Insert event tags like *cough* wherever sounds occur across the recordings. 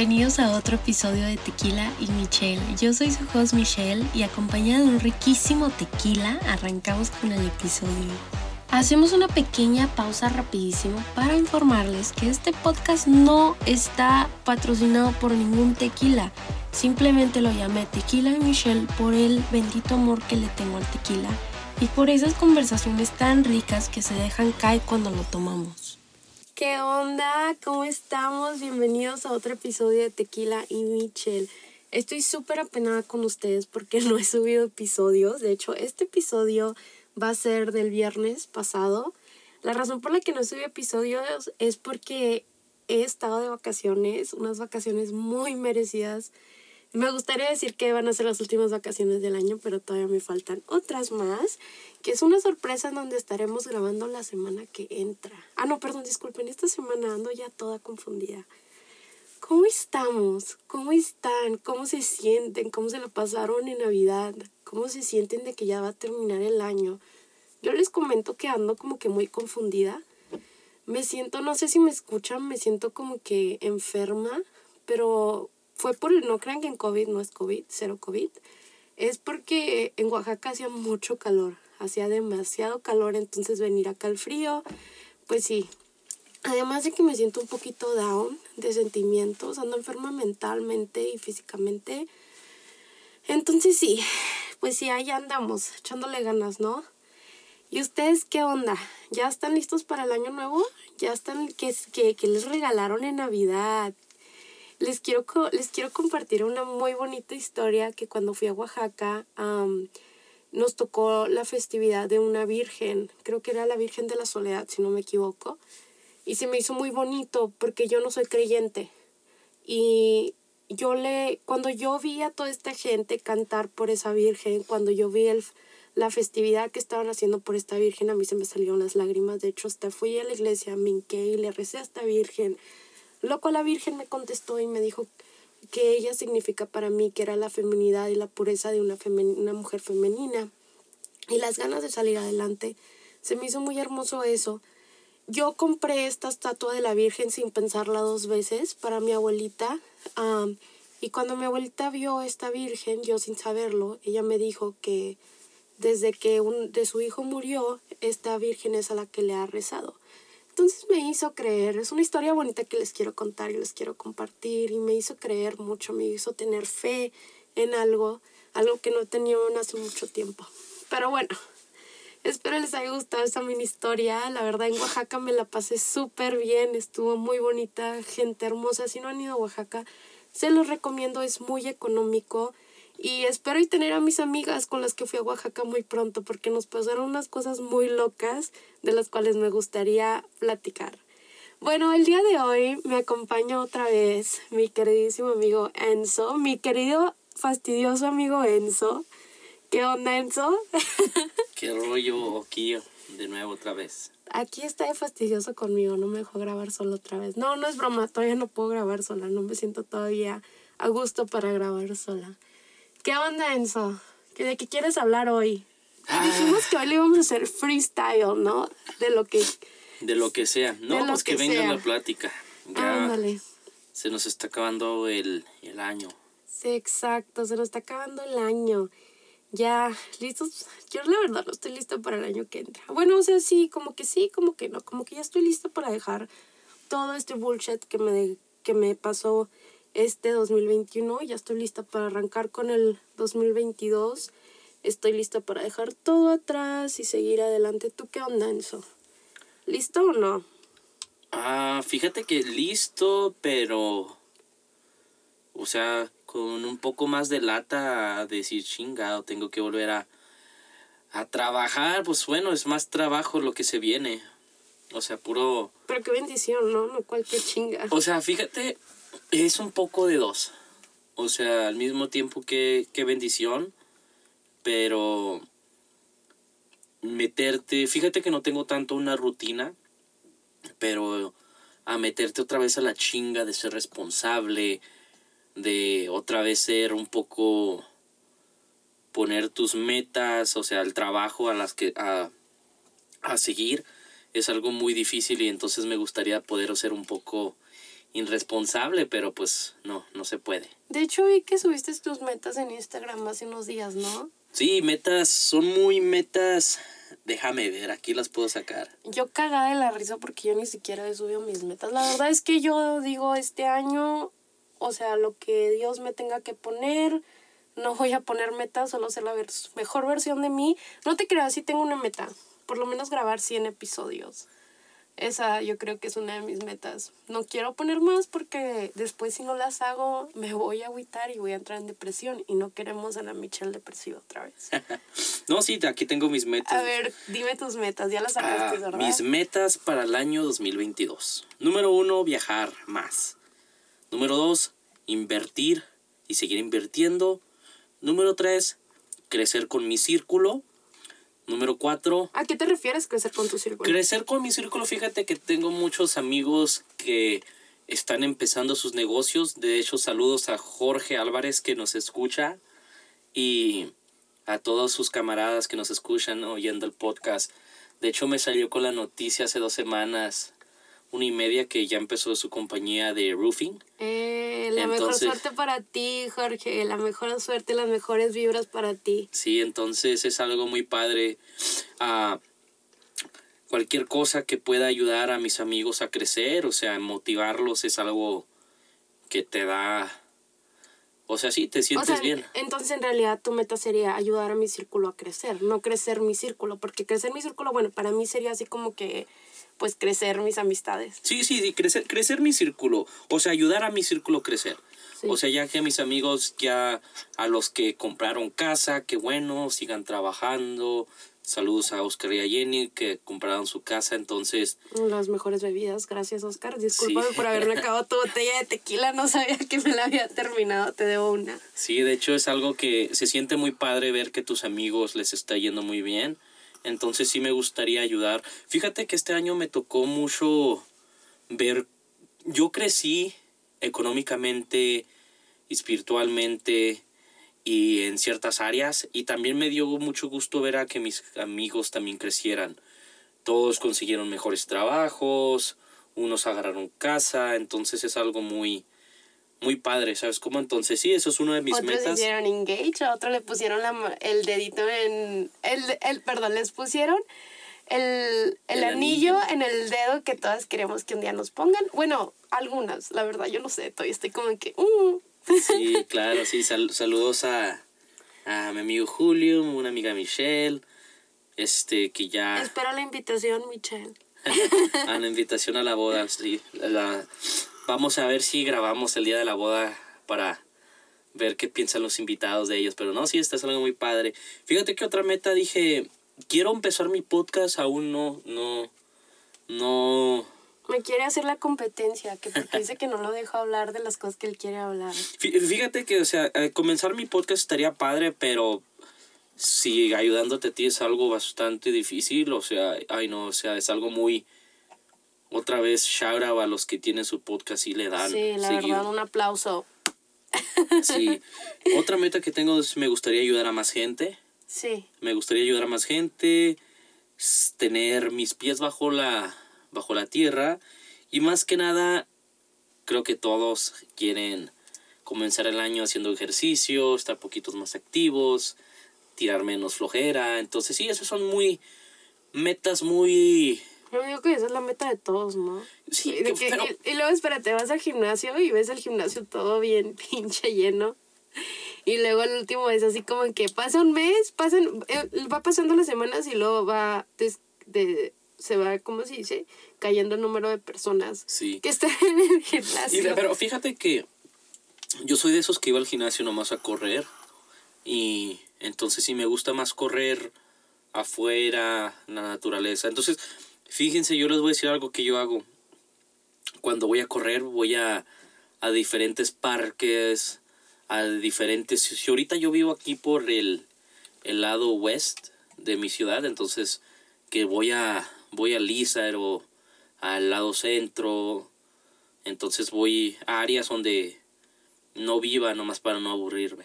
Bienvenidos a otro episodio de Tequila y Michelle. Yo soy su host Michelle y acompañada de un riquísimo tequila arrancamos con el episodio. Hacemos una pequeña pausa rapidísimo para informarles que este podcast no está patrocinado por ningún tequila. Simplemente lo llamé Tequila y Michelle por el bendito amor que le tengo al tequila y por esas conversaciones tan ricas que se dejan caer cuando lo tomamos. ¿Qué onda? ¿Cómo estamos? Bienvenidos a otro episodio de Tequila y Michelle. Estoy súper apenada con ustedes porque *laughs* no he subido episodios. De hecho, este episodio va a ser del viernes pasado. La razón por la que no subí episodios es porque he estado de vacaciones, unas vacaciones muy merecidas. Me gustaría decir que van a ser las últimas vacaciones del año, pero todavía me faltan otras más, que es una sorpresa en donde estaremos grabando la semana que entra. Ah, no, perdón, disculpen, esta semana ando ya toda confundida. ¿Cómo estamos? ¿Cómo están? ¿Cómo se sienten? ¿Cómo se lo pasaron en Navidad? ¿Cómo se sienten de que ya va a terminar el año? Yo les comento que ando como que muy confundida. Me siento, no sé si me escuchan, me siento como que enferma, pero fue por no crean que en COVID no es COVID, cero COVID, es porque en Oaxaca hacía mucho calor, hacía demasiado calor, entonces venir acá al frío, pues sí. Además de que me siento un poquito down de sentimientos, ando enferma mentalmente y físicamente. Entonces sí, pues sí, ahí andamos, echándole ganas, ¿no? ¿Y ustedes qué onda? ¿Ya están listos para el año nuevo? ¿Ya están, qué, qué les regalaron en Navidad? Les quiero, les quiero compartir una muy bonita historia que cuando fui a Oaxaca nos tocó la festividad de una virgen, creo que era la Virgen de la Soledad, si no me equivoco, y se me hizo muy bonito porque yo no soy creyente. Y yo le, cuando yo vi a toda esta gente cantar por esa Virgen, cuando yo vi el, la festividad que estaban haciendo por esta Virgen, a mí se me salieron las lágrimas. De hecho, hasta fui a la iglesia, me y le recé a esta Virgen Loco la Virgen me contestó y me dijo que ella significa para mí que era la feminidad y la pureza de una, mujer femenina y las ganas de salir adelante. Se me hizo muy hermoso eso. Yo compré esta estatua de la Virgen sin pensarla dos veces para mi abuelita. y cuando mi abuelita vio esta Virgen, yo sin saberlo, ella me dijo que desde que un, de su hijo murió, esta Virgen es a la que le ha rezado. Entonces me hizo creer, es una historia bonita que les quiero contar y les quiero compartir y me hizo creer mucho, me hizo tener fe en algo, algo que no tenía hace mucho tiempo. Pero bueno, espero les haya gustado esta mini historia. La verdad en Oaxaca me la pasé súper bien, estuvo muy bonita, gente hermosa. Si no han ido a Oaxaca, se los recomiendo, es muy económico. Y espero y tener a mis amigas con las que fui a Oaxaca muy pronto porque nos pasaron unas cosas muy locas de las cuales me gustaría platicar. Bueno, el día de hoy me acompaña otra vez mi queridísimo amigo Enzo, mi querido fastidioso amigo Enzo. ¿Qué onda, Enzo? *laughs* ¿Qué rollo aquí de nuevo otra vez? Aquí está de fastidioso conmigo, no me dejó grabar solo otra vez. No, no es broma, todavía no puedo grabar sola, no me siento todavía a gusto para grabar sola. ¿Qué onda, Enzo? ¿De qué quieres hablar hoy? Dijimos que hoy le íbamos a hacer freestyle, ¿no? De lo que... De lo que sea. No, pues que, venga la plática. Ya Se nos está acabando el, el año. Sí, exacto. Se nos está acabando el año. Ya, listos. Yo la verdad no estoy lista para el año que entra. Bueno, o sea, sí, como que sí, como que no. Como que ya estoy lista para dejar todo este bullshit que me, que me pasó este 2021. Ya estoy lista para arrancar con el 2022. Estoy lista para dejar todo atrás y seguir adelante. ¿Tú qué onda, Enzo? ¿Listo o no? Ah, fíjate que listo, pero... O sea, con un poco más de lata a decir chingado, tengo que volver a, a trabajar. Pues bueno, es más trabajo lo que se viene. O sea, puro... Pero qué bendición, ¿no? No cualquier chinga. O sea, fíjate, es un poco de dos. O sea, al mismo tiempo que, que bendición, pero meterte, fíjate que no tengo tanto una rutina, pero a meterte otra vez a la chinga de ser responsable, de otra vez ser un poco poner tus metas, o sea, el trabajo a las que a, a seguir es algo muy difícil y entonces me gustaría poder ser un poco irresponsable, pero pues no, no se puede. De hecho, vi que subiste tus metas en Instagram hace unos días, ¿no? Sí, metas, son muy metas. Déjame ver, aquí las puedo sacar. Yo cagada de la risa porque yo ni siquiera he subido mis metas. La verdad es que yo digo, este año, o sea, lo que Dios me tenga que poner, no voy a poner metas, solo ser la mejor versión de mí. No te creas, sí tengo una meta, por lo menos grabar 100 episodios. Esa yo creo que es una de mis metas. No quiero poner más porque después si no las hago me voy a agüitar y voy a entrar en depresión y no queremos a la Michelle depresiva otra vez. *laughs* no, sí, aquí tengo mis metas. A ver, dime tus metas, ya las sacaste, ah, ¿verdad? Mis metas para el año 2022. Número uno, viajar más. Número dos, invertir y seguir invirtiendo. Número tres, crecer con mi círculo. Número cuatro. ¿A qué te refieres crecer con tu círculo? Crecer con mi círculo, fíjate que tengo muchos amigos que están empezando sus negocios. De hecho, saludos a Jorge Álvarez que nos escucha y a todos sus camaradas que nos escuchan oyendo el podcast. De hecho, me salió con la noticia hace dos semanas una y media que ya empezó su compañía de roofing. Eh, la mejor suerte para ti, Jorge. La mejor suerte, las mejores vibras para ti. Sí, entonces es algo muy padre. a cualquier cosa que pueda ayudar a mis amigos a crecer, o sea, motivarlos es algo que te da... O sea, sí, te sientes bien. Entonces, en realidad, tu meta sería ayudar a mi círculo a crecer, no crecer mi círculo, porque crecer mi círculo, bueno, para mí sería así como que pues crecer mis amistades. Sí, sí, sí, crecer, crecer mi círculo, o sea, ayudar a mi círculo a crecer. O sea, ya que mis amigos, ya a los que compraron casa, que bueno, sigan trabajando. Saludos a Oscar y a Jenny que compraron su casa, entonces... Las mejores bebidas, gracias Oscar. Discúlpame por haberme acabado tu botella de tequila, no sabía que me la había terminado, te debo una. Sí, de hecho es algo que se siente muy padre ver que tus amigos les está yendo muy bien entonces sí me gustaría ayudar. Fíjate que este año me tocó mucho ver, yo crecí económicamente, espiritualmente y en ciertas áreas y también me dio mucho gusto ver a que mis amigos también crecieran. Todos consiguieron mejores trabajos, unos agarraron casa, entonces es algo muy muy padre, ¿sabes cómo? Entonces, sí, eso es uno de mis Otros metas. hicieron engage, a otro le pusieron la, el dedito en. El, el, perdón, les pusieron el, el, anillo, en el dedo que todas queremos que un día nos pongan. Bueno, algunas, la verdad, yo no sé, todavía estoy como que. Uh. Sí, claro, sí. saludos a, a mi amigo Julio, una amiga Michelle. Este, que ya. Espera la invitación, Michelle. a *laughs* la invitación a la boda, sí. La, Vamos a ver si grabamos el día de la boda para ver qué piensan los invitados de ellos. Pero no, sí, está algo muy padre. Fíjate que otra meta dije, quiero empezar mi podcast, aún no, no, no... Me quiere hacer la competencia, que porque dice que no lo dejo hablar de las cosas que él quiere hablar. Fíjate que, o sea, eh, comenzar mi podcast estaría padre, pero si ayudándote a ti es algo bastante difícil, o sea, ay no, o sea, es algo muy otra vez shout out a los que tienen su podcast y le dan. Sí, la verdad, un aplauso. Sí. Otra meta que tengo es me gustaría ayudar a más gente. Sí. Me gustaría ayudar a más gente, tener mis pies bajo la, bajo la tierra y más que nada creo que todos quieren comenzar el año haciendo ejercicio, estar poquitos más activos, tirar menos flojera. Entonces sí, esas son muy metas muy yo digo que esa es la meta de todos, ¿no? Sí, y, luego, espérate, vas al gimnasio y ves el gimnasio todo bien *laughs* pinche lleno. Y luego el último es así como que pasa un mes, pasan, eh, va pasando las semanas y luego va, de, se va, ¿cómo se dice? Cayendo el número de personas que están en el gimnasio. pero fíjate que yo soy de esos que iba al gimnasio nomás a correr. Y entonces sí me gusta más correr afuera, la naturaleza. Entonces, Fíjense, yo les voy a decir algo que yo hago. Cuando voy a correr, voy a, a diferentes parques, a diferentes... Si ahorita yo vivo aquí por el, el lado west de mi ciudad, entonces que voy a, voy a Lizard o al lado centro, entonces voy a áreas donde no viva nomás para no aburrirme.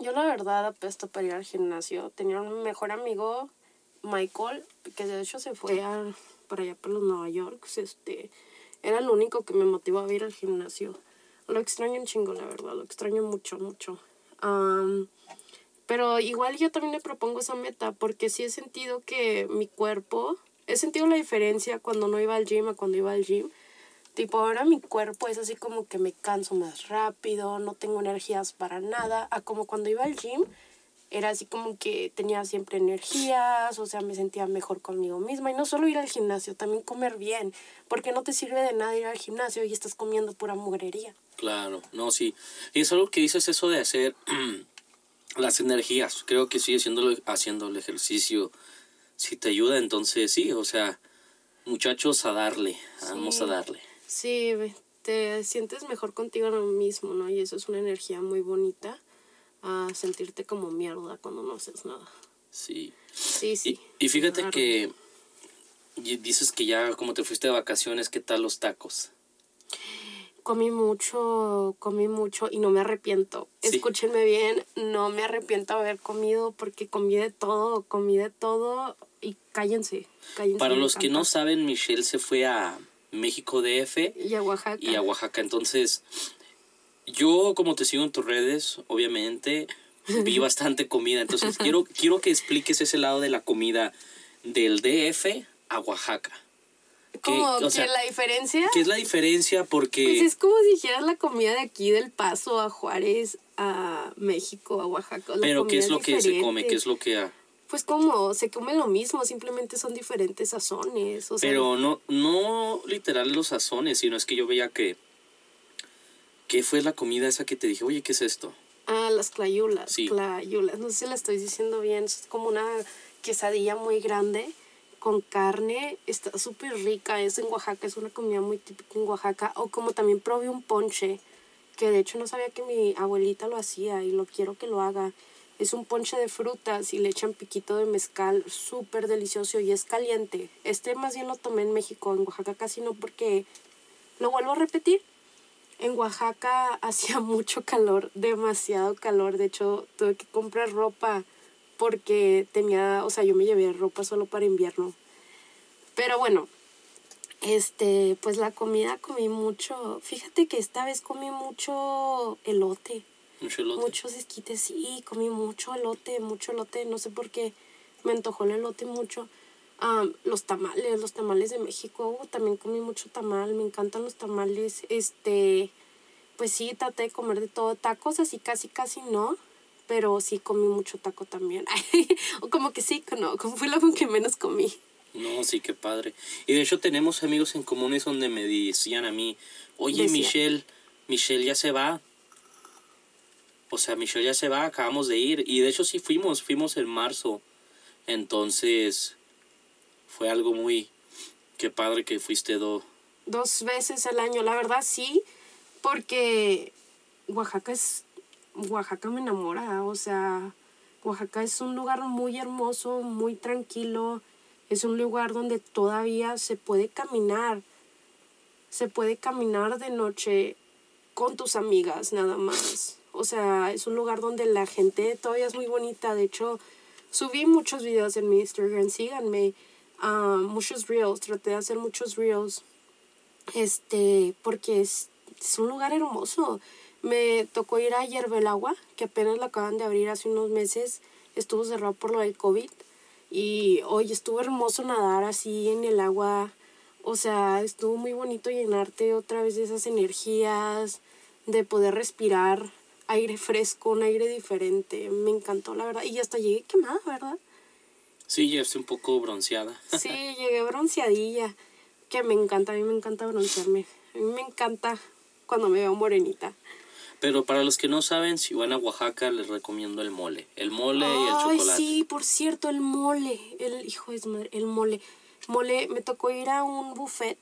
Yo la verdad apesto para ir al gimnasio. Tenía un mejor amigo Michael, que de hecho se fue a, por allá por los Nueva York, este, Era lo único que me motivaba a ir al gimnasio. Lo extraño un chingo, la verdad, lo extraño mucho, mucho. Am, pero igual yo también me propongo esa meta porque sí he sentido que mi cuerpo, he sentido la diferencia cuando no iba al gym a cuando iba al gym. Tipo, ahora mi cuerpo es así como que me canso más rápido, no tengo energías para nada, a como cuando iba al gym era así como que tenía siempre energías, o sea, me sentía mejor conmigo misma. Y no solo ir al gimnasio, también comer bien, porque no te sirve de nada ir al gimnasio y estás comiendo pura mugrería. Claro, no, sí. Y es algo que dices eso de hacer *clears throat* las energías. Creo que sí, haciendo, haciendo el ejercicio, si te ayuda, entonces sí, o sea, muchachos, a darle, vamos a darle. Sí, te sientes mejor contigo mismo, ¿no? Y eso es una energía muy bonita, a sentirte como mierda cuando no haces nada. Sí. Sí, sí. Y, y fíjate claro. que dices que ya como te fuiste de vacaciones, ¿qué tal los tacos? Comí mucho, comí mucho y no me arrepiento. Sí. Escúchenme bien, no me arrepiento de haber comido porque comí de todo, comí de todo y cállense, cállense. Para los que no saben, Michelle se fue a México DF Y a Oaxaca. y a Oaxaca. Entonces, yo como te sigo en tus redes, obviamente, vi *laughs* bastante comida. Entonces, quiero, quiero que expliques ese lado de la comida del DF a Oaxaca. Como o que sea, la diferencia... ¿Qué es la diferencia? Porque... Pues es como si dijeras la comida de aquí del Paso a Juárez, a México, a Oaxaca. La pero ¿qué es lo que se come? ¿Qué es lo que... ha- Pues como se come lo mismo, simplemente son diferentes sazones. O sea, Pero no, no literal los sazones, sino es que yo veía que... ¿Qué fue la comida esa que te dije? Oye, ¿qué es esto? Ah, las clayulas. Sí. Clayulas. No sé si la estoy diciendo bien. Es como una quesadilla muy grande con carne. Está súper rica. Es en Oaxaca. Es una comida muy típica en Oaxaca. O como también probé un ponche. Que de hecho no sabía que mi abuelita lo hacía y lo quiero que lo haga. Es un ponche de frutas y le echan piquito de mezcal. Súper delicioso y es caliente. Este más bien lo tomé en México. En Oaxaca casi no porque... Lo vuelvo a repetir. En Oaxaca *laughs* hacía mucho calor, demasiado calor. De hecho, tuve que comprar ropa porque tenía, o sea, yo me llevé ropa solo para invierno. Pero bueno, este, pues la comida comí mucho. Fíjate que esta vez comí mucho elote, Mucho elote. muchos esquites. Sí, comí mucho elote, mucho elote. No sé por qué me antojó el elote mucho. Los tamales, los tamales de México. uh, también comí mucho tamal, me encantan los tamales. Este, pues sí, traté de comer de todo. Tacos así casi, casi no. Pero sí comí mucho taco también. *laughs* o como que sí, no. Como fue lo que menos comí. No, sí, qué padre. Y de hecho tenemos amigos en comunes donde me decían a mí, oye. Michelle, Michelle ya se va. O sea, Michelle ya se va, acabamos de ir. Y de hecho sí fuimos, fuimos en marzo. Entonces, fue algo muy... Qué padre que fuiste do. dos veces al año. La verdad sí, porque Oaxaca es, Oaxaca me enamora, o sea, Oaxaca es un lugar muy hermoso, muy tranquilo, es un lugar donde todavía se puede caminar, se puede caminar de noche con tus amigas nada más. O sea, es un lugar donde la gente todavía es muy bonita. De hecho, subí muchos videos en mi Instagram, síganme. Ah, muchos reels, traté de hacer muchos reels este, porque es, es un lugar hermoso. Me tocó ir a Yerbelagua, que apenas la acaban de abrir hace unos meses, estuvo cerrado por lo del COVID, y hoy estuvo hermoso nadar así en el agua, o sea, estuvo muy bonito llenarte otra vez de esas energías, de poder respirar aire fresco, un aire diferente, me encantó la verdad, y hasta llegué quemada, ¿verdad? Sí, ya estoy un poco bronceada. *laughs* Sí, llegué bronceadilla, que me encanta, a mí me encanta broncearme. A mí me encanta cuando me veo morenita. Pero para los que no saben, si van a Oaxaca, les recomiendo el mole. El mole y el chocolate. sí, por cierto, el mole, el hijo de madre, el mole. Mole, me tocó ir a un buffet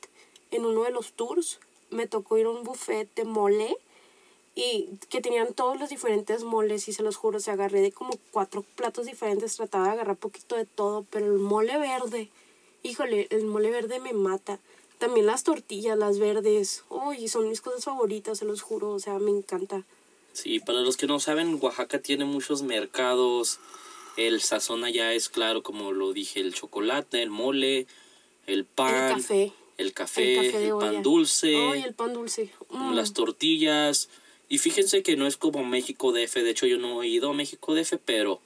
en uno de los tours, me tocó ir a un buffet de mole y que tenían todos los diferentes moles y se los juro, se agarré de como cuatro platos diferentes, trataba de agarrar poquito de todo, pero el mole verde, híjole, el mole verde me mata. También las tortillas, las verdes, uy, son mis cosas favoritas, se los juro, o sea, me encanta. Sí, para los que no saben, Oaxaca tiene muchos mercados. El sazón allá es claro, como lo dije, el chocolate, el mole, el pan, el café. el café, El café pan dulce, Ay, el pan dulce. Mm. las tortillas. Y fíjense que no es como México DF, de hecho yo no he ido a México DF, pero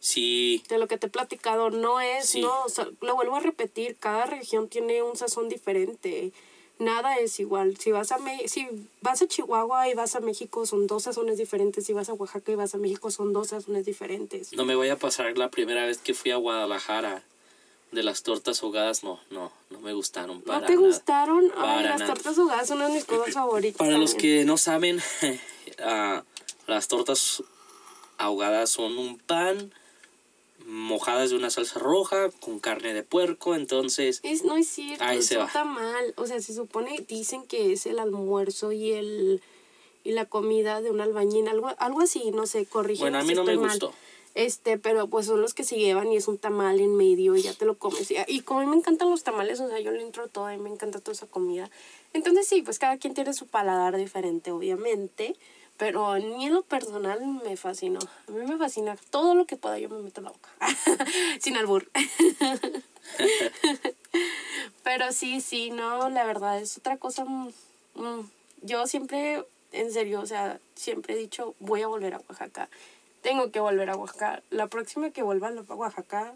sí, de lo que te he platicado, no es, Sí. no, o sea, lo vuelvo a repetir, cada región tiene un sazón diferente. Nada es igual. Si vas a Me- si vas a Chihuahua y vas a México son dos sazones diferentes, si vas a Oaxaca y vas a México son dos sazones diferentes. no me voy a pasar la primera vez que fui a Guadalajara de las tortas ahogadas, no, no, no me gustaron para ¿No te nada. gustaron? Ay, Para las nada. tortas ahogadas son una de mis cosas favoritas. Para los que no saben, *laughs* ah, las tortas ahogadas son un pan mojadas de una salsa roja con carne de puerco, entonces Es, no es cierto, Ahí se está mal. O sea, se supone, dicen que es el almuerzo y el y la comida de un albañil, algo, algo así, no sé, corrígeme Bueno, a mí no me mal. gustó. Este, pero pues son los que se llevan y es un tamal en medio y ya te lo comes. Y, y como a mí me encantan los tamales, o sea, yo le entro todo, mí me encanta toda esa comida. Entonces sí, pues cada quien tiene su paladar diferente, obviamente. Pero mí en lo personal me fascinó. A mí me fascina todo lo que pueda, yo me meto en la boca. *laughs* Sin albur. *laughs* Pero sí, sí, no, la verdad es otra cosa. mm, mm, Yo siempre, en serio, o sea, siempre he dicho, voy a volver a Oaxaca. Tengo que volver a Oaxaca. La próxima que vuelva a Oaxaca,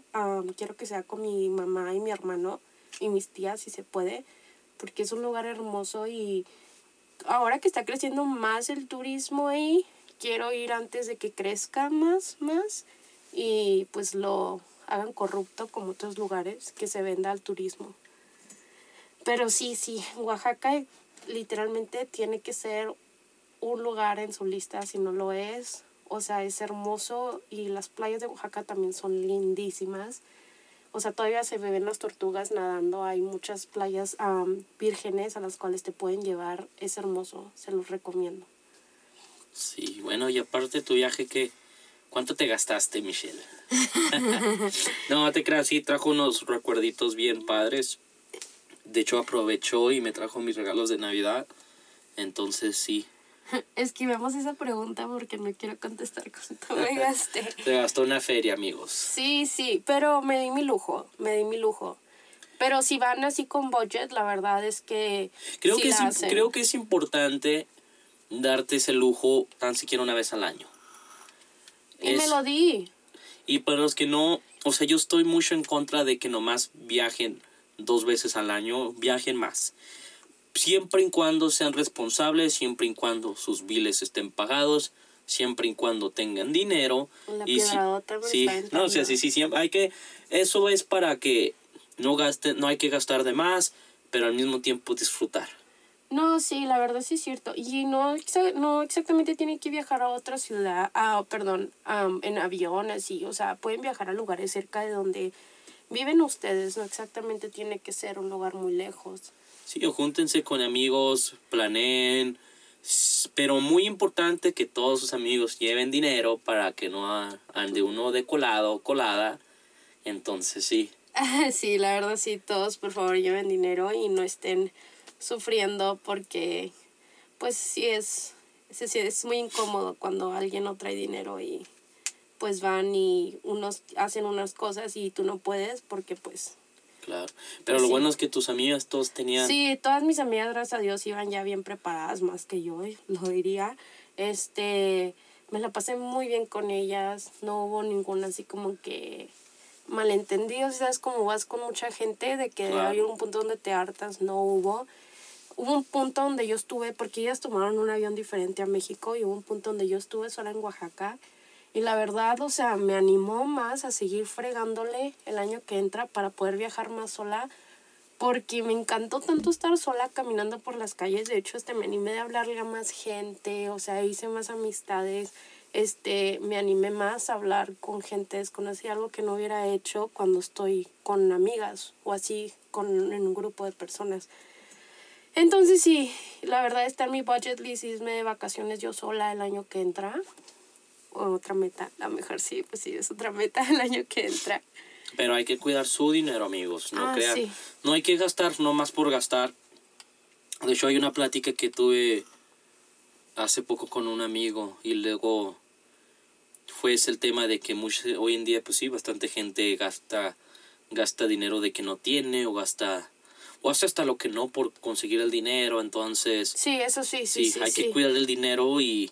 quiero que sea con mi mamá y mi hermano y mis tías, si se puede, porque es un lugar hermoso y ahora que está creciendo más el turismo ahí, quiero ir antes de que crezca más, más y pues lo hagan corrupto como otros lugares que se venda al turismo. Pero sí, sí, Oaxaca literalmente tiene que ser un lugar en su lista, si no lo es. O sea, es hermoso y las playas de Oaxaca también son lindísimas. O sea, todavía se ven las tortugas nadando. Hay muchas playas vírgenes a las cuales te pueden llevar. Es hermoso, se los recomiendo. Sí, bueno, y aparte tu viaje, ¿qué? ¿Cuánto te gastaste, Michelle? *laughs* no, te creas, sí, trajo unos recuerditos bien padres. De hecho, aprovechó y me trajo mis regalos de Navidad. Entonces, sí, Esquivemos esa pregunta porque no quiero contestar cuánto me gasté. se gastó una feria, amigos. Sí, sí, pero me di mi lujo, me di mi lujo. Pero si van así con budget, la verdad es que Creo, sí que, la es, creo que es importante darte ese lujo tan siquiera una vez al año. Y me es- lo di. Y para los que no, o sea, yo estoy mucho en contra de que nomás viajen dos veces al año, viajen más. Siempre y cuando sean responsables, siempre y cuando sus biles estén pagados, siempre y cuando tengan dinero. La y si- piedradota me sí, no, o sea, sí, sí, siempre hay que, eso es para que no gasten, no hay que gastar de más, pero al mismo tiempo disfrutar. No, sí, la verdad sí es cierto. Y no, no exactamente tienen que viajar a otra ciudad, ah, perdón, am, en avión, así. O sea, pueden viajar a lugares cerca de donde viven ustedes. No exactamente tiene que ser un lugar muy lejos. Sí, júntense con amigos, planeen, pero muy importante que todos sus amigos lleven dinero para que no ande uno de colado o colada. Entonces sí, *laughs* sí, la verdad sí, todos por favor lleven dinero y no estén sufriendo porque pues sí es, es muy incómodo cuando alguien no trae dinero y pues van y unos hacen unas cosas y tú no puedes porque pues claro. Pero lo sí. bueno es que tus amigas todos tenían... Sí, todas mis amigas, gracias a Dios, iban ya bien preparadas, más que yo, eh, *laughs* lo diría. Este, me la pasé muy bien con ellas, no hubo ninguna así como que malentendidos, ¿sabes? Como vas con mucha gente, de que Claro. hay un punto donde te hartas, no hubo. Hubo un punto donde yo estuve, porque ellas tomaron un avión diferente a México, y hubo un punto donde yo estuve sola en Oaxaca. Y la verdad, o sea, me animó más a seguir fregándole el año que entra para poder viajar más sola porque me encantó tanto estar sola caminando por las calles. De hecho, este, me animé de hablarle a más gente, o sea, hice más amistades. Este, me animé más a hablar con gente desconocida, algo que no hubiera hecho cuando estoy con amigas o así con, en un grupo de personas. Entonces sí, la verdad está en mi budget list irme de vacaciones yo sola el año que entra. Otra meta, a lo mejor sí, pues sí, es otra meta el año que entra. Pero hay que cuidar su dinero, amigos. No Ah, crean. sí. No hay que gastar nomás por gastar. De hecho, hay una plática que tuve hace poco con un amigo y luego fue ese el tema de que mucho, hoy en día, pues sí, bastante gente gasta, gasta dinero de que no tiene o gasta... o hace hasta lo que no por conseguir el dinero, entonces... Sí, eso sí, sí, sí. sí hay sí. que cuidar el dinero y,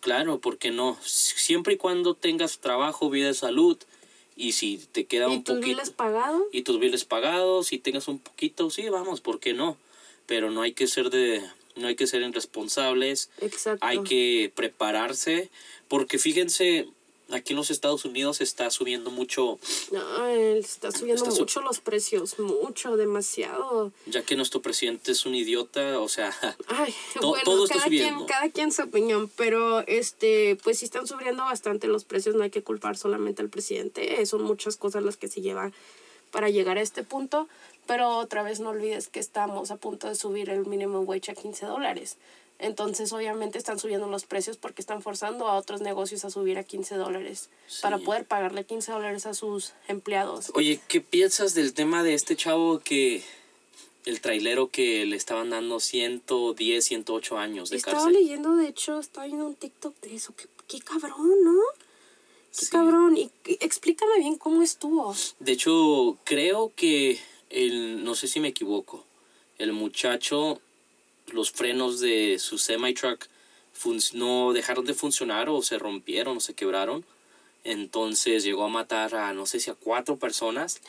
claro, ¿por qué no? Siempre y cuando tengas trabajo, vida salud, y si te queda ¿Y un tus poquito... biles pagados? Y tus biles pagados, y tengas un poquito, sí, vamos, ¿por qué no? Pero no hay que ser de... No hay que ser irresponsables, Exacto. hay que prepararse, porque fíjense, aquí en los Estados Unidos está subiendo mucho, No, está subiendo Está mucho los precios, mucho, demasiado. ya que nuestro presidente es un idiota, o sea, *laughs* Ay, To- bueno, todo está cada quien, subiendo. cada quien su opinión, pero este, pues sí están subiendo bastante los precios, no hay que culpar solamente al presidente, eh, son muchas cosas las que se llevan para llegar a este punto, pero otra vez no olvides que estamos a punto de subir el minimum wage a 15 dólares. Entonces, obviamente están subiendo los precios porque están forzando a otros negocios a subir a 15 dólares para poder pagarle 15 dólares a sus empleados. Oye, ¿qué piensas del tema de este chavo que el trailero que le estaban dando 110, 108 años de Estaba cárcel? leyendo, de hecho, estaba viendo un TikTok de eso. Qué, qué cabrón, ¿no? Qué Sí. cabrón. Y y explícame bien cómo estuvo. De hecho, creo que el, no sé si me equivoco, el muchacho, los frenos de su semi truck fun- no dejaron de funcionar o se rompieron o se quebraron. Entonces llegó a matar a no sé si a cuatro personas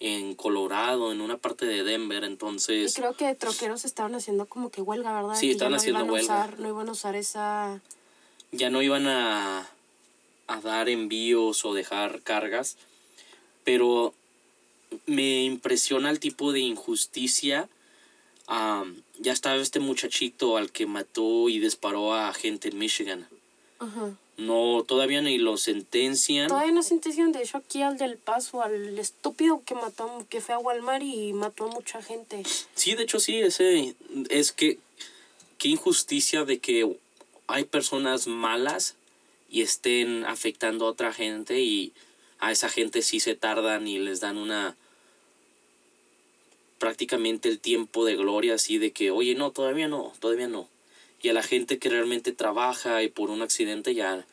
en Colorado, en una parte de Denver. Y Entonces, creo que troqueros estaban haciendo como que huelga, ¿verdad? Sí, estaban no haciendo huelga. Usar, no iban a usar esa... ya no iban a, a dar envíos o dejar cargas, pero me impresiona el tipo de injusticia. Am, ya estaba este muchachito al que mató y disparó a gente en Michigan. Ajá. No, todavía ni lo sentencian. Todavía no sentencian, de hecho, aquí al del paso, al estúpido que mató, que fue a Walmart y mató a mucha gente. Sí, de hecho sí, ese es que qué injusticia de que hay personas malas y estén afectando a otra gente y a esa gente sí se tardan y les dan una prácticamente el tiempo de gloria así de que, oye, no, todavía no, todavía no. Y a la gente que realmente trabaja y por un accidente ya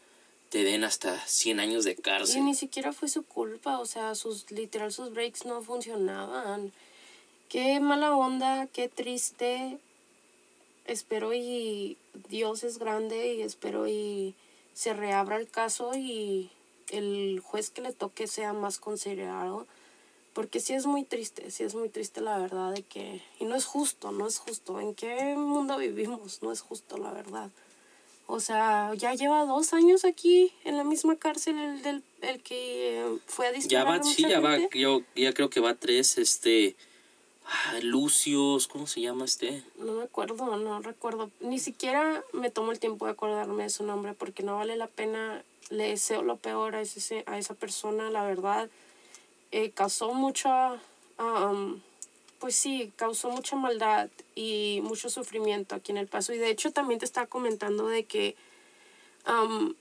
te den hasta 100 años de Y cárcel. ni siquiera fue su culpa, o sea, sus literal sus breaks no funcionaban. Qué mala onda, qué triste. Espero y Dios es grande y espero y se reabra el caso y el juez que le toque sea más considerado. Porque sí es muy triste, sí es muy triste la verdad de que... Y no es justo, no es justo. ¿En qué mundo vivimos? No es justo la verdad. O sea, ya lleva dos años aquí en la misma cárcel el, del, el que fue a Ya disparar va, a sí, ya va, gente. yo ya creo que va tres, este, ah, Lucios, ¿cómo se llama este? No me acuerdo, no recuerdo. Ni siquiera me tomo el tiempo de acordarme de su nombre porque no vale la pena. Le deseo lo peor a, ese, a esa persona, la verdad. Eh, causó mucha, um, pues sí, causó mucha maldad y mucho sufrimiento aquí en El Paso. Y de hecho también te estaba comentando de que um,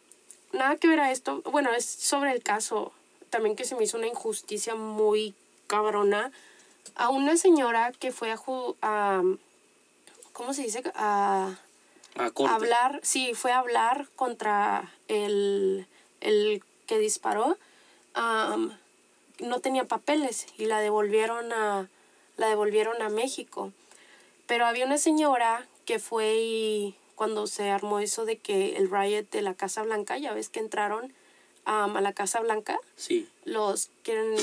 nada que ver a esto, bueno, es sobre el caso también que se me hizo una injusticia muy cabrona a una señora que fue a, a ¿cómo se dice? A, A hablar, sí, fue a hablar contra el, el que disparó. am, no tenía papeles y la devolvieron a la devolvieron a México. Pero había una señora que fue y cuando se armó eso de que el riot de la Casa Blanca, ya ves que entraron am, a la Casa Blanca, Sí, los que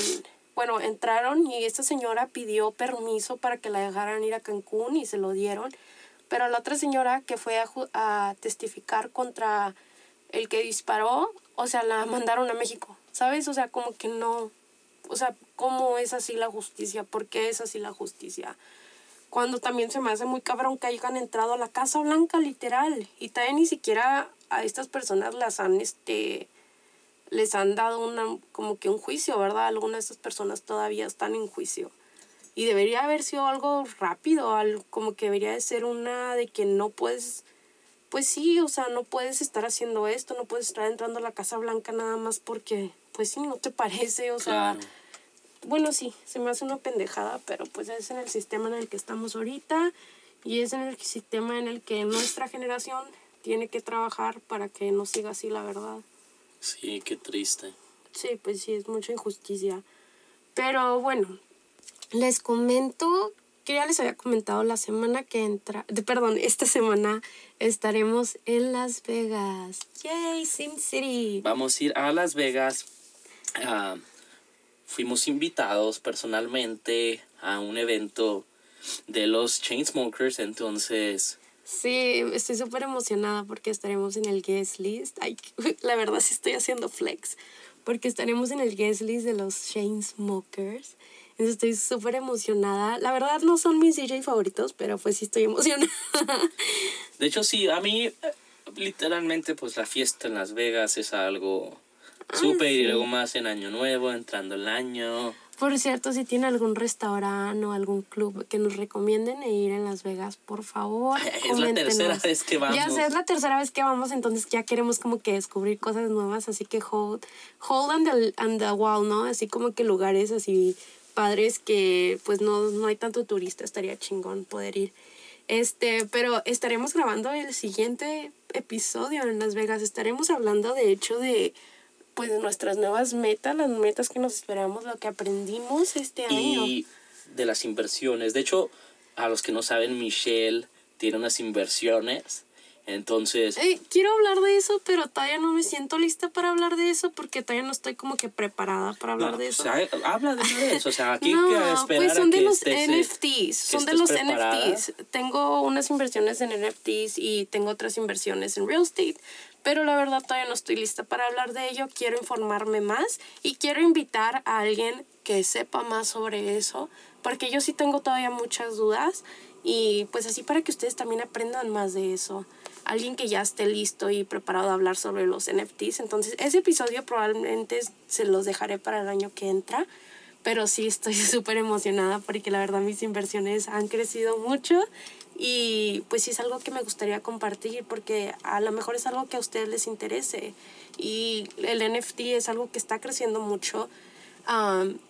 bueno entraron y esta señora pidió permiso para que la dejaran ir a Cancún y se lo dieron. Pero la otra señora que fue a, a testificar contra el que disparó o sea la *laughs* mandaron a México sabes o sea como que no o sea cómo es así la justicia por qué es así la justicia cuando también se me hace muy cabrón que hayan entrado a la Casa Blanca literal y también ni siquiera a estas personas las han este les han dado una, como que un juicio, ¿verdad? Algunas de estas personas todavía están en juicio. Y debería haber sido algo rápido, al- como que debería de ser una de que no puedes, pues sí, o sea, no puedes estar haciendo esto, no puedes estar entrando a la Casa Blanca nada más porque, pues sí, no te parece, o sea, bueno, sí, se me hace una pendejada, pero pues es en el sistema en el que estamos ahorita y es en el sistema en el que nuestra generación tiene que trabajar para que no siga así, la verdad. Sí, qué triste. Sí, pues sí, es mucha injusticia. Pero bueno, les comento que ya les había comentado la semana que entra, de, perdón, esta semana estaremos en Las Vegas. Yay, Sin City. Vamos a ir a Las Vegas. Ah, fuimos invitados personalmente a un evento de los Chainsmokers, entonces... Sí, estoy súper emocionada porque estaremos en el guest list. Ay, *laughs* la verdad sí estoy haciendo flex porque estaremos en el guest list de los Chainsmokers. Entonces estoy súper emocionada. La verdad no son mis DJ favoritos, pero pues sí estoy emocionada. De hecho, sí, a mí eh, literalmente pues la fiesta en Las Vegas es algo súper y luego más en Año Nuevo, entrando el año. Por cierto, si tiene algún restaurante o algún club que nos recomienden e ir en Las Vegas, por favor. Es la tercera vez que vamos. Ya sé, es la tercera vez que vamos, entonces ya queremos como que descubrir cosas nuevas, así que hold, hold on the, on the wall, ¿no? Así como que lugares así padres que pues no, no hay tanto turista, estaría chingón poder ir. Este, pero estaremos grabando el siguiente episodio en Las Vegas. Estaremos hablando de hecho de pues nuestras nuevas metas, las metas que nos esperamos, lo que aprendimos este año. Y de las inversiones. De hecho, a los que no saben, Michelle tiene unas inversiones entonces... quiero hablar de eso, pero todavía no me siento lista para hablar de eso porque todavía no estoy como que preparada para hablar de eso. O sea, habla de eso, o sea, aquí no, que pues son de los NFTs, son de los NFTs. Tengo unas inversiones en NFTs y tengo otras inversiones en real estate, pero la verdad todavía no estoy lista para hablar de ello. Quiero informarme más y quiero invitar a alguien que sepa más sobre eso, porque yo sí tengo todavía muchas dudas y pues así para que ustedes también aprendan más de eso alguien que ya esté listo y preparado a hablar sobre los NFTs. Entonces, ese episodio probablemente se los dejaré para el año que entra. Pero sí estoy *laughs* súper emocionada porque la verdad mis inversiones han crecido mucho y pues sí es algo que me gustaría compartir porque a lo mejor es algo que a ustedes les interese y el NFT es algo que está creciendo mucho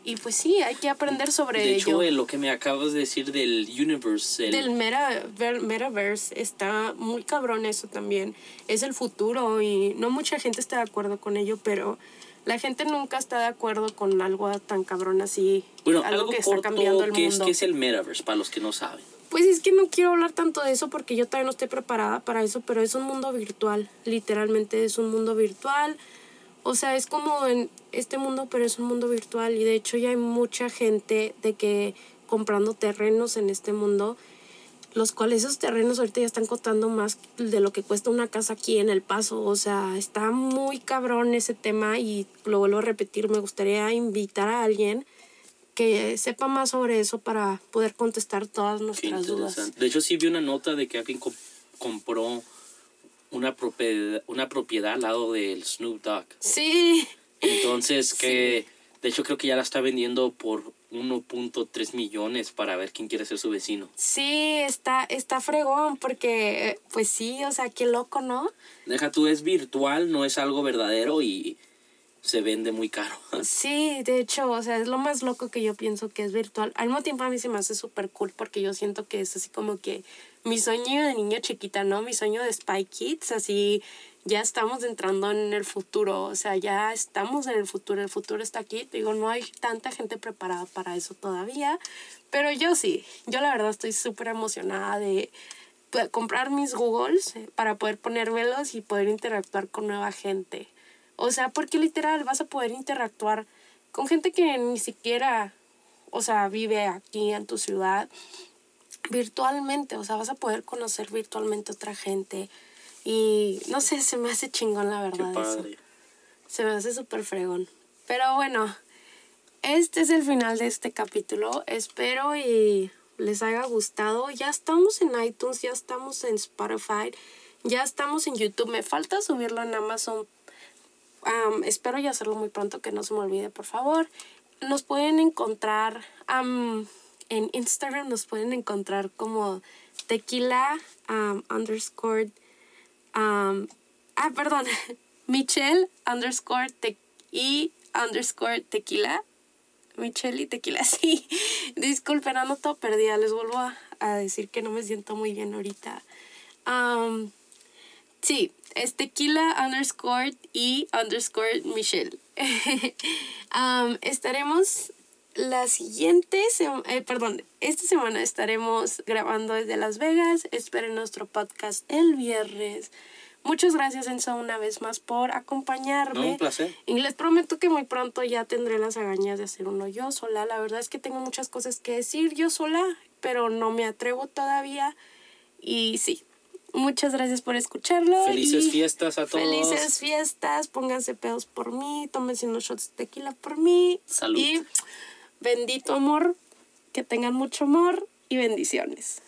y pues sí, hay que aprender sobre de hecho, lo que me acabas de decir del universe. Del meta, metaverse está muy cabrón eso también. Es el futuro y no mucha gente está de acuerdo con ello, pero la gente nunca está de acuerdo con algo tan cabrón así. Bueno, algo, que está cambiando el mundo. Es, ¿Qué es el metaverse para los que no saben? Pues es que no quiero hablar tanto de eso porque yo todavía no estoy preparada para eso, pero es un mundo virtual. Literalmente es un mundo virtual o sea, es como en este mundo, pero es un mundo virtual y de hecho ya hay mucha gente de que comprando terrenos en este mundo, los cuales esos terrenos ahorita ya están costando más de lo que cuesta una casa aquí en El Paso. O sea, está muy cabrón ese tema y lo vuelvo a repetir, me gustaría invitar a alguien que sepa más sobre eso para poder contestar todas nuestras dudas. De hecho, sí vi una nota de que alguien compró una propiedad, una propiedad al lado del Snoop Dogg. Sí. Entonces, que de hecho creo que ya la está vendiendo por 1.3 millones para ver quién quiere ser su vecino. Sí, está, está fregón, porque pues sí, o sea, qué loco, ¿no? Deja tú, es virtual, no es algo verdadero y se vende muy caro. *laughs* Sí, de hecho, o sea, es lo más loco que yo pienso que es virtual. Al mismo tiempo a mí se me hace súper cool porque yo siento que es así como que mi sueño de niña chiquita, ¿no? Mi sueño de Spy Kids, así ya estamos entrando en el futuro, o sea, ya estamos en el futuro, el futuro está aquí. Digo, no hay tanta gente preparada para eso todavía, pero yo sí, yo la verdad estoy súper emocionada de comprar mis Googles eh, para poder ponérmelos y poder interactuar con nueva gente. O sea, porque literal vas a poder interactuar con gente que ni siquiera, o sea, vive aquí en tu ciudad virtualmente, o sea, vas a poder conocer virtualmente a otra gente. Y no sé, se me hace chingón la verdad eso. Se me hace súper fregón. Pero bueno, este es el final de este capítulo. Espero y les haya gustado. Ya estamos en iTunes, ya estamos en Spotify, ya estamos en YouTube. Me falta subirlo en Amazon. Espero ya hacerlo muy pronto, que no se me olvide, por favor. Nos pueden encontrar en Instagram nos pueden encontrar como tequila underscore ah perdón *laughs* Michelle underscore te y underscore tequila. Michelle y tequila *laughs* sí. Disculpen ando todo perdida les vuelvo a, decir que no me siento muy bien ahorita sí es tequila underscore y underscore Michelle *laughs* um, estaremos la siguiente, sema- eh, perdón, esta semana estaremos grabando desde Las Vegas. Esperen nuestro podcast el viernes. Muchas gracias, Enzo, una vez más por acompañarme. No, un placer. Y les prometo que muy pronto ya tendré las agañas de hacer uno yo sola. La verdad es que tengo muchas cosas que decir yo sola, pero no me atrevo todavía. Y sí, muchas gracias por escucharlo. Felices fiestas a todos. Felices fiestas, pónganse pedos por mí, tómense unos shots de tequila por mí. Salud. Y bendito amor, que tengan mucho amor y bendiciones.